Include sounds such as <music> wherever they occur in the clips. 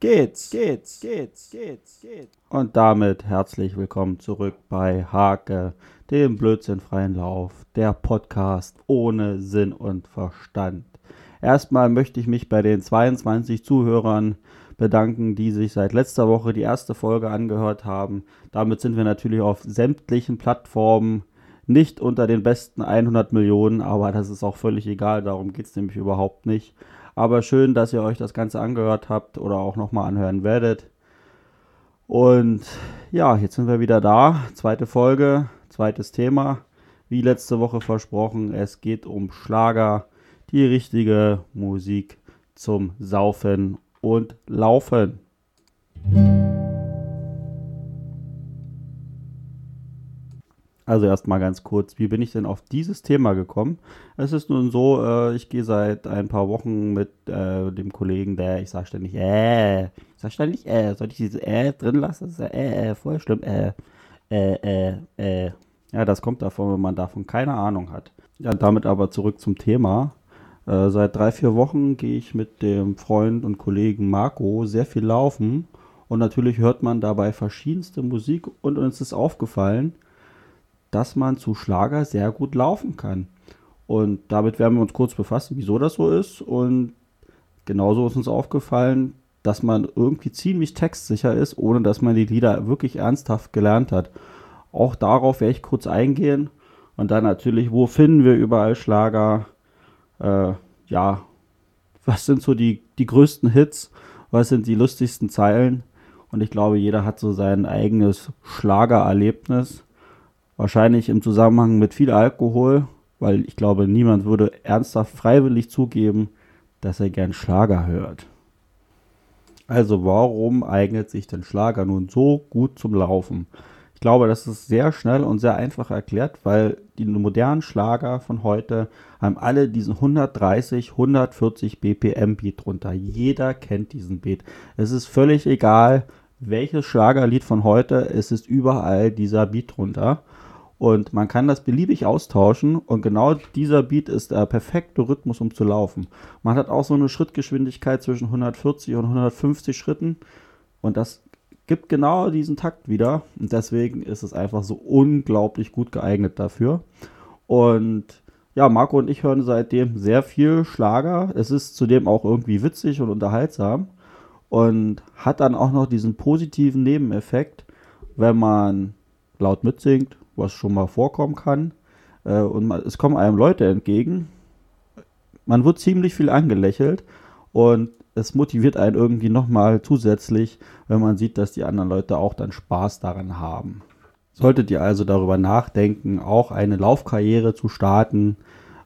geht's, geht's, geht's, geht's, geht's. Und damit herzlich willkommen zurück bei Hake, dem blödsinnfreien Lauf, der Podcast ohne Sinn und Verstand. Erstmal möchte ich mich bei den 22 Zuhörern bedanken, die sich seit letzter Woche die erste Folge angehört haben. Damit sind wir natürlich auf sämtlichen Plattformen nicht unter den besten 100 Millionen, aber das ist auch völlig egal, darum geht es nämlich überhaupt nicht. Aber schön, dass ihr euch das Ganze angehört habt oder auch nochmal anhören werdet. Und ja, jetzt sind wir wieder da. Zweite Folge, zweites Thema. Wie letzte Woche versprochen, es geht um Schlager, die richtige Musik zum Saufen und Laufen. Also erstmal ganz kurz, wie bin ich denn auf dieses Thema gekommen? Es ist nun so, äh, ich gehe seit ein paar Wochen mit äh, dem Kollegen, der, ich sage ständig, äh, ich sage ständig, äh, soll ich diese äh drin lassen? Das ist ja, äh, äh, voll schlimm, äh, äh, äh, äh. Ja, das kommt davon, wenn man davon keine Ahnung hat. Ja, damit aber zurück zum Thema. Äh, seit drei, vier Wochen gehe ich mit dem Freund und Kollegen Marco sehr viel laufen und natürlich hört man dabei verschiedenste Musik und uns ist aufgefallen, dass man zu Schlager sehr gut laufen kann. Und damit werden wir uns kurz befassen, wieso das so ist. Und genauso ist uns aufgefallen, dass man irgendwie ziemlich textsicher ist, ohne dass man die Lieder wirklich ernsthaft gelernt hat. Auch darauf werde ich kurz eingehen. Und dann natürlich, wo finden wir überall Schlager? Äh, ja, was sind so die, die größten Hits? Was sind die lustigsten Zeilen? Und ich glaube, jeder hat so sein eigenes Schlagererlebnis. Wahrscheinlich im Zusammenhang mit viel Alkohol, weil ich glaube, niemand würde ernsthaft freiwillig zugeben, dass er gern Schlager hört. Also warum eignet sich denn Schlager nun so gut zum Laufen? Ich glaube, das ist sehr schnell und sehr einfach erklärt, weil die modernen Schlager von heute haben alle diesen 130, 140 BPM Beat drunter. Jeder kennt diesen Beat. Es ist völlig egal, welches Schlagerlied von heute, es ist überall dieser Beat drunter. Und man kann das beliebig austauschen und genau dieser Beat ist der perfekte Rhythmus, um zu laufen. Man hat auch so eine Schrittgeschwindigkeit zwischen 140 und 150 Schritten und das gibt genau diesen Takt wieder und deswegen ist es einfach so unglaublich gut geeignet dafür. Und ja, Marco und ich hören seitdem sehr viel Schlager. Es ist zudem auch irgendwie witzig und unterhaltsam und hat dann auch noch diesen positiven Nebeneffekt, wenn man laut mitsingt was schon mal vorkommen kann. Äh, und man, es kommen einem Leute entgegen. Man wird ziemlich viel angelächelt und es motiviert einen irgendwie nochmal zusätzlich, wenn man sieht, dass die anderen Leute auch dann Spaß daran haben. Solltet ihr also darüber nachdenken, auch eine Laufkarriere zu starten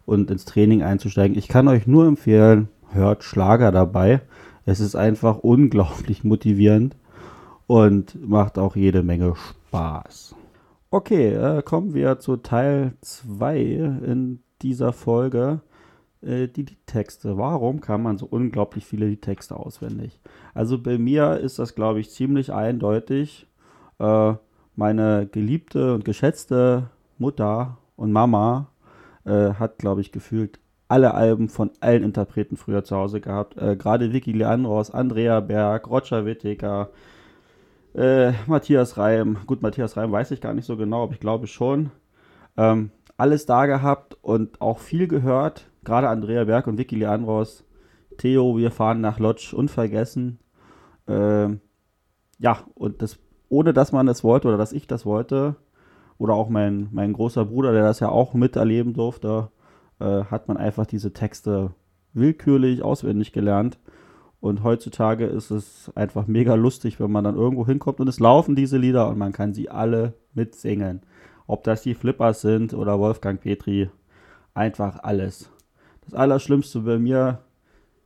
und ins Training einzusteigen, ich kann euch nur empfehlen, hört Schlager dabei. Es ist einfach <laughs> unglaublich motivierend und macht auch jede Menge Spaß. Okay, äh, kommen wir zu Teil 2 in dieser Folge. Äh, die Liedtexte. Warum kann man so unglaublich viele Liedtexte auswendig? Also bei mir ist das, glaube ich, ziemlich eindeutig. Äh, meine geliebte und geschätzte Mutter und Mama äh, hat, glaube ich, gefühlt alle Alben von allen Interpreten früher zu Hause gehabt. Äh, gerade Vicky Leandros, Andrea Berg, Roger Whittaker, äh, Matthias Reim, gut, Matthias Reim weiß ich gar nicht so genau, aber ich glaube schon. Ähm, alles da gehabt und auch viel gehört. Gerade Andrea Berg und Vicky Leandros. Theo, wir fahren nach Lodge, unvergessen. Ähm, ja, und das, ohne dass man das wollte oder dass ich das wollte, oder auch mein, mein großer Bruder, der das ja auch miterleben durfte, äh, hat man einfach diese Texte willkürlich auswendig gelernt. Und heutzutage ist es einfach mega lustig, wenn man dann irgendwo hinkommt und es laufen diese Lieder und man kann sie alle mitsingen. Ob das die Flippers sind oder Wolfgang Petri, einfach alles. Das Allerschlimmste bei mir,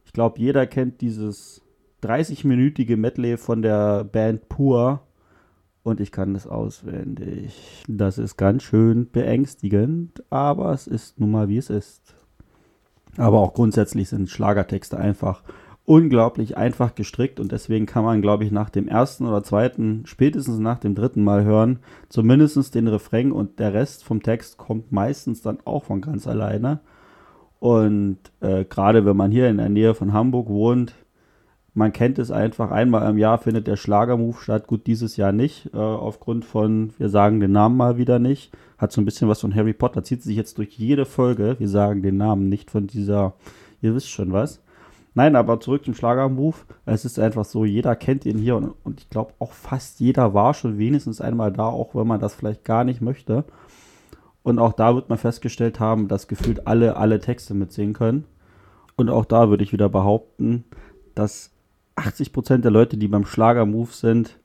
ich glaube, jeder kennt dieses 30-minütige Medley von der Band Pur und ich kann das auswendig. Das ist ganz schön beängstigend, aber es ist nun mal wie es ist. Aber auch grundsätzlich sind Schlagertexte einfach unglaublich einfach gestrickt und deswegen kann man, glaube ich, nach dem ersten oder zweiten, spätestens nach dem dritten Mal hören, zumindest den Refrain und der Rest vom Text kommt meistens dann auch von ganz alleine. Und äh, gerade wenn man hier in der Nähe von Hamburg wohnt, man kennt es einfach, einmal im Jahr findet der Schlagermove statt. Gut, dieses Jahr nicht, äh, aufgrund von, wir sagen den Namen mal wieder nicht. Hat so ein bisschen was von Harry Potter, zieht sich jetzt durch jede Folge. Wir sagen den Namen nicht von dieser, ihr wisst schon was. Nein, aber zurück zum Schlagermove. Es ist einfach so, jeder kennt ihn hier und, und ich glaube auch fast jeder war schon wenigstens einmal da, auch wenn man das vielleicht gar nicht möchte. Und auch da wird man festgestellt haben, dass gefühlt alle alle Texte mitsingen können. Und auch da würde ich wieder behaupten, dass 80% der Leute, die beim Schlagermove sind,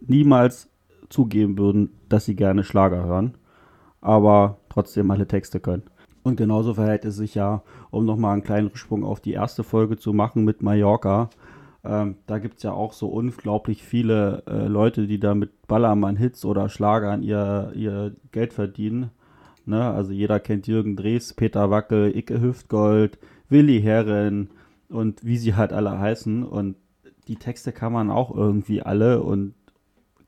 niemals zugeben würden, dass sie gerne Schlager hören, aber trotzdem alle Texte können. Und genauso verhält es sich ja, um nochmal einen kleinen Sprung auf die erste Folge zu machen mit Mallorca. Ähm, da gibt es ja auch so unglaublich viele äh, Leute, die da mit Ballermann-Hits oder Schlagern ihr, ihr Geld verdienen. Ne? Also jeder kennt Jürgen Drees, Peter Wackel, Icke Hüftgold, Willi Herren und wie sie halt alle heißen. Und die Texte kann man auch irgendwie alle. Und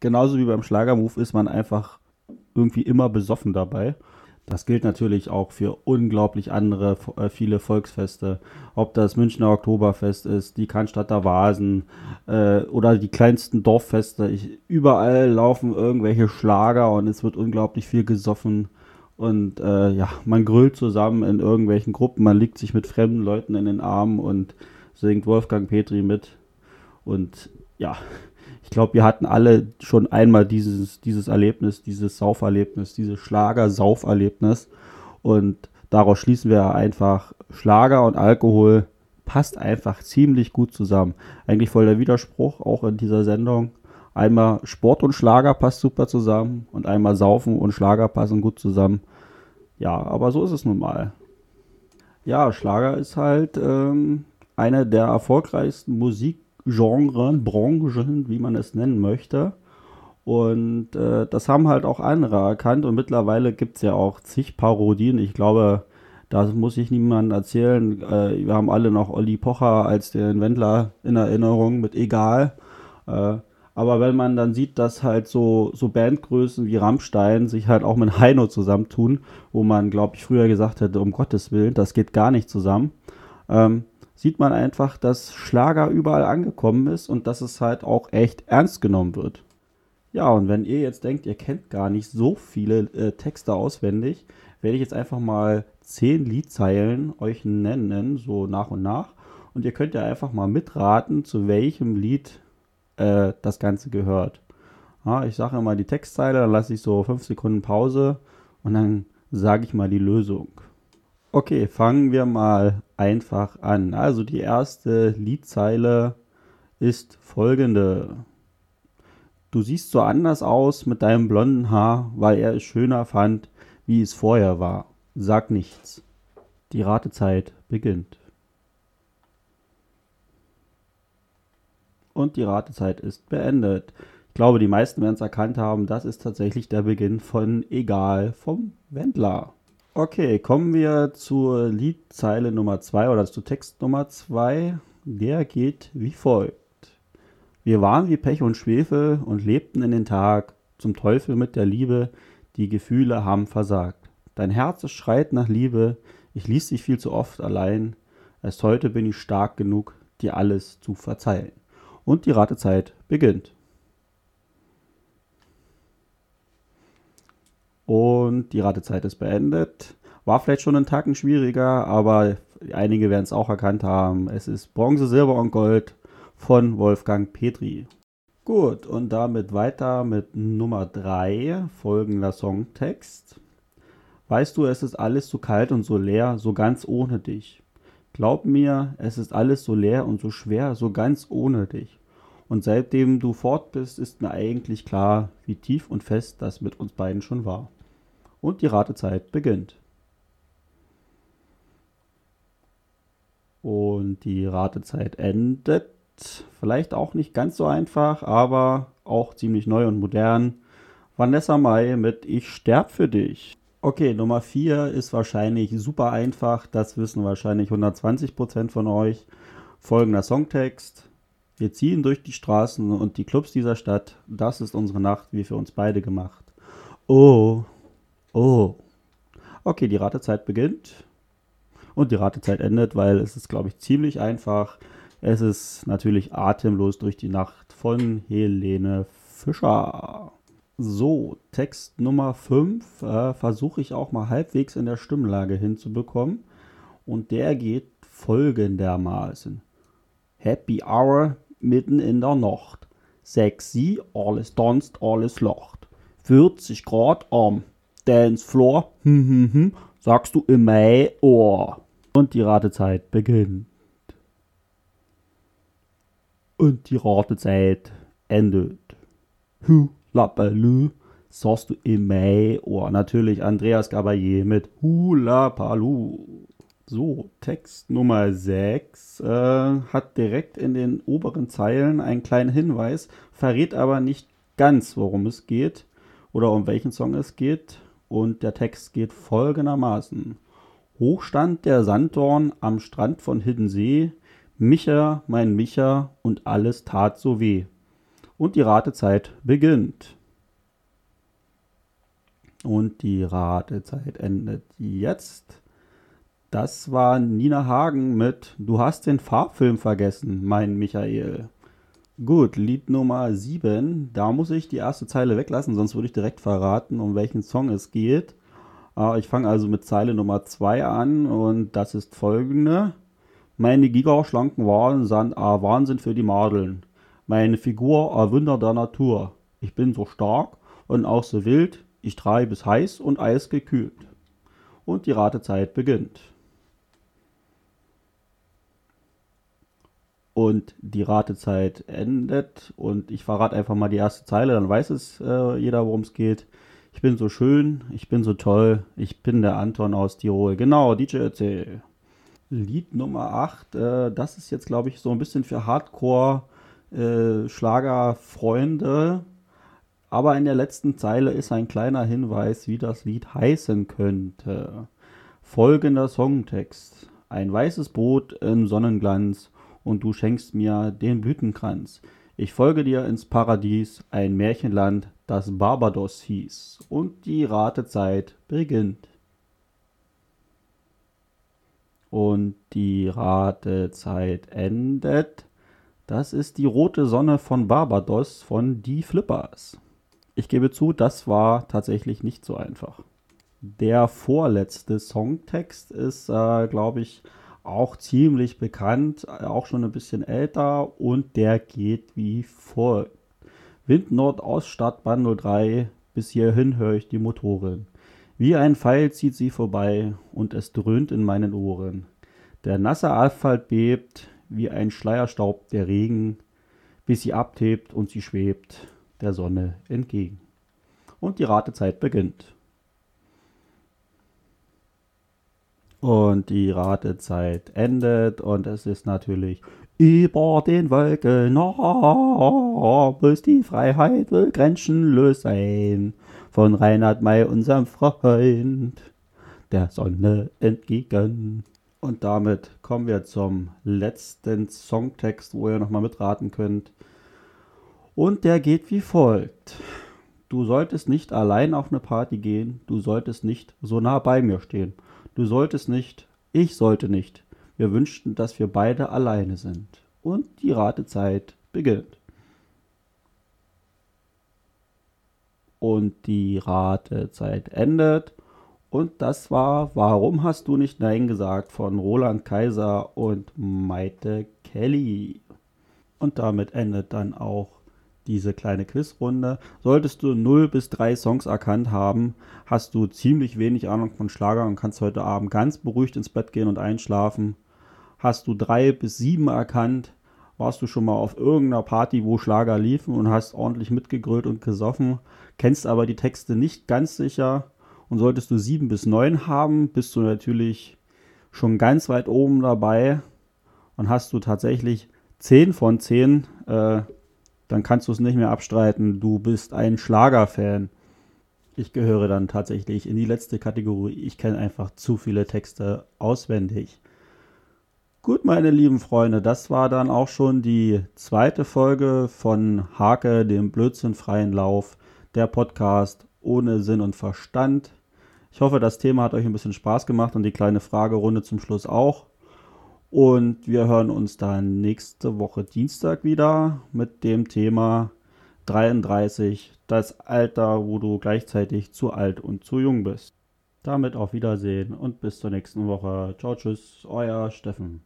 genauso wie beim Schlagermove ist man einfach irgendwie immer besoffen dabei. Das gilt natürlich auch für unglaublich andere, äh, viele Volksfeste. Ob das Münchner Oktoberfest ist, die Cannstatter Vasen äh, oder die kleinsten Dorffeste. Ich, überall laufen irgendwelche Schlager und es wird unglaublich viel gesoffen. Und äh, ja, man grüllt zusammen in irgendwelchen Gruppen, man liegt sich mit fremden Leuten in den Armen und singt Wolfgang Petri mit. Und ja, glaube, wir hatten alle schon einmal dieses, dieses Erlebnis, dieses Sauferlebnis, dieses Schlager-Sauferlebnis. Und daraus schließen wir einfach, Schlager und Alkohol passt einfach ziemlich gut zusammen. Eigentlich voll der Widerspruch, auch in dieser Sendung. Einmal Sport und Schlager passt super zusammen und einmal Saufen und Schlager passen gut zusammen. Ja, aber so ist es nun mal. Ja, Schlager ist halt ähm, eine der erfolgreichsten Musik Genren, Branchen, wie man es nennen möchte. Und äh, das haben halt auch andere erkannt und mittlerweile gibt es ja auch zig Parodien. Ich glaube, das muss ich niemandem erzählen. Äh, wir haben alle noch Olli Pocher als den Wendler in Erinnerung mit Egal. Äh, aber wenn man dann sieht, dass halt so, so Bandgrößen wie Rammstein sich halt auch mit Heino zusammentun, wo man, glaube ich, früher gesagt hätte, um Gottes Willen, das geht gar nicht zusammen. Ähm, sieht man einfach, dass Schlager überall angekommen ist und dass es halt auch echt ernst genommen wird. Ja, und wenn ihr jetzt denkt, ihr kennt gar nicht so viele äh, Texte auswendig, werde ich jetzt einfach mal zehn Liedzeilen euch nennen, so nach und nach. Und ihr könnt ja einfach mal mitraten, zu welchem Lied äh, das Ganze gehört. Ja, ich sage immer die Textzeile, dann lasse ich so fünf Sekunden Pause und dann sage ich mal die Lösung. Okay, fangen wir mal einfach an. Also die erste Liedzeile ist folgende. Du siehst so anders aus mit deinem blonden Haar, weil er es schöner fand, wie es vorher war. Sag nichts. Die Ratezeit beginnt. Und die Ratezeit ist beendet. Ich glaube, die meisten werden es erkannt haben. Das ist tatsächlich der Beginn von Egal vom Wendler. Okay, kommen wir zur Liedzeile Nummer 2 oder zu Text Nummer 2. Der geht wie folgt. Wir waren wie Pech und Schwefel und lebten in den Tag, zum Teufel mit der Liebe, die Gefühle haben versagt. Dein Herz schreit nach Liebe, ich ließ dich viel zu oft allein, erst heute bin ich stark genug, dir alles zu verzeihen. Und die Ratezeit beginnt. Und die Ratezeit ist beendet. War vielleicht schon einen Tacken schwieriger, aber einige werden es auch erkannt haben. Es ist Bronze, Silber und Gold von Wolfgang Petri. Gut, und damit weiter mit Nummer 3, folgender Songtext. Weißt du, es ist alles so kalt und so leer, so ganz ohne dich. Glaub mir, es ist alles so leer und so schwer, so ganz ohne dich. Und seitdem du fort bist, ist mir eigentlich klar, wie tief und fest das mit uns beiden schon war und die Ratezeit beginnt. Und die Ratezeit endet. Vielleicht auch nicht ganz so einfach, aber auch ziemlich neu und modern. Vanessa Mai mit Ich sterb für dich. Okay, Nummer 4 ist wahrscheinlich super einfach. Das wissen wahrscheinlich 120% von euch. Folgender Songtext. Wir ziehen durch die Straßen und die Clubs dieser Stadt. Das ist unsere Nacht, wie für uns beide gemacht. Oh, Oh. Okay, die Ratezeit beginnt. Und die Ratezeit endet, weil es ist, glaube ich, ziemlich einfach. Es ist natürlich Atemlos durch die Nacht von Helene Fischer. So, Text Nummer 5 äh, versuche ich auch mal halbwegs in der Stimmlage hinzubekommen. Und der geht folgendermaßen. Happy Hour mitten in der Nacht. Sexy, alles tanzt, alles lacht. 40 Grad am Dancefloor, hm, hm, hm, sagst du im Mai Ohr. Und die Ratezeit beginnt. Und die Ratezeit endet. Hu, lapalü, sagst du im Mai Ohr. Natürlich Andreas Gabayé mit Hula Palu. So, Text Nummer 6 äh, hat direkt in den oberen Zeilen einen kleinen Hinweis, verrät aber nicht ganz, worum es geht oder um welchen Song es geht. Und der Text geht folgendermaßen. Hochstand der Sanddorn am Strand von Hiddensee, Micha, mein Micha, und alles tat so weh. Und die Ratezeit beginnt. Und die Ratezeit endet jetzt. Das war Nina Hagen mit Du hast den Farbfilm vergessen, mein Michael. Gut, Lied Nummer 7. Da muss ich die erste Zeile weglassen, sonst würde ich direkt verraten, um welchen Song es geht. Äh, ich fange also mit Zeile Nummer 2 an und das ist folgende. Meine gigaschlanken Waren sind äh, Wahnsinn für die Madeln. Meine Figur ein Wunder der Natur. Ich bin so stark und auch so wild. Ich treibe es heiß und eisgekühlt. Und die Ratezeit beginnt. Und die Ratezeit endet und ich verrate einfach mal die erste Zeile, dann weiß es äh, jeder, worum es geht. Ich bin so schön, ich bin so toll, ich bin der Anton aus Tirol. Genau, DJ erzähl. Lied Nummer 8, äh, das ist jetzt, glaube ich, so ein bisschen für Hardcore-Schlagerfreunde. Äh, Aber in der letzten Zeile ist ein kleiner Hinweis, wie das Lied heißen könnte. Folgender Songtext. Ein weißes Boot im Sonnenglanz und du schenkst mir den Blütenkranz. Ich folge dir ins Paradies, ein Märchenland, das Barbados hieß, und die Ratezeit beginnt. Und die Ratezeit endet. Das ist die rote Sonne von Barbados von Die Flippers. Ich gebe zu, das war tatsächlich nicht so einfach. Der vorletzte Songtext ist, äh, glaube ich, auch ziemlich bekannt, auch schon ein bisschen älter und der geht wie folgt. Wind Nordost Stadtbahn 03, bis hierhin höre ich die Motoren. Wie ein Pfeil zieht sie vorbei und es dröhnt in meinen Ohren. Der nasse Asphalt bebt, wie ein Schleierstaub der Regen, bis sie abhebt und sie schwebt der Sonne entgegen. Und die Ratezeit beginnt. Und die Ratezeit endet und es ist natürlich über den Wolken noch, bis die Freiheit will grenzenlos sein. Von Reinhard May, unserem Freund, der Sonne entgegen. Und damit kommen wir zum letzten Songtext, wo ihr nochmal mitraten könnt. Und der geht wie folgt. Du solltest nicht allein auf eine Party gehen, du solltest nicht so nah bei mir stehen. Du solltest nicht, ich sollte nicht. Wir wünschten, dass wir beide alleine sind. Und die Ratezeit beginnt. Und die Ratezeit endet. Und das war Warum hast du nicht Nein gesagt von Roland Kaiser und Maite Kelly. Und damit endet dann auch diese kleine Quizrunde. Solltest du 0 bis 3 Songs erkannt haben, hast du ziemlich wenig Ahnung von Schlager und kannst heute Abend ganz beruhigt ins Bett gehen und einschlafen. Hast du 3 bis 7 erkannt, warst du schon mal auf irgendeiner Party, wo Schlager liefen und hast ordentlich mitgegrölt und gesoffen, kennst aber die Texte nicht ganz sicher. Und solltest du 7 bis 9 haben, bist du natürlich schon ganz weit oben dabei und hast du tatsächlich 10 von 10 äh, dann kannst du es nicht mehr abstreiten, du bist ein Schlagerfan. Ich gehöre dann tatsächlich in die letzte Kategorie. Ich kenne einfach zu viele Texte auswendig. Gut, meine lieben Freunde, das war dann auch schon die zweite Folge von Hake, dem blödsinnfreien Lauf, der Podcast ohne Sinn und Verstand. Ich hoffe, das Thema hat euch ein bisschen Spaß gemacht und die kleine Fragerunde zum Schluss auch. Und wir hören uns dann nächste Woche Dienstag wieder mit dem Thema 33, das Alter, wo du gleichzeitig zu alt und zu jung bist. Damit auf Wiedersehen und bis zur nächsten Woche. Ciao, tschüss, euer Steffen.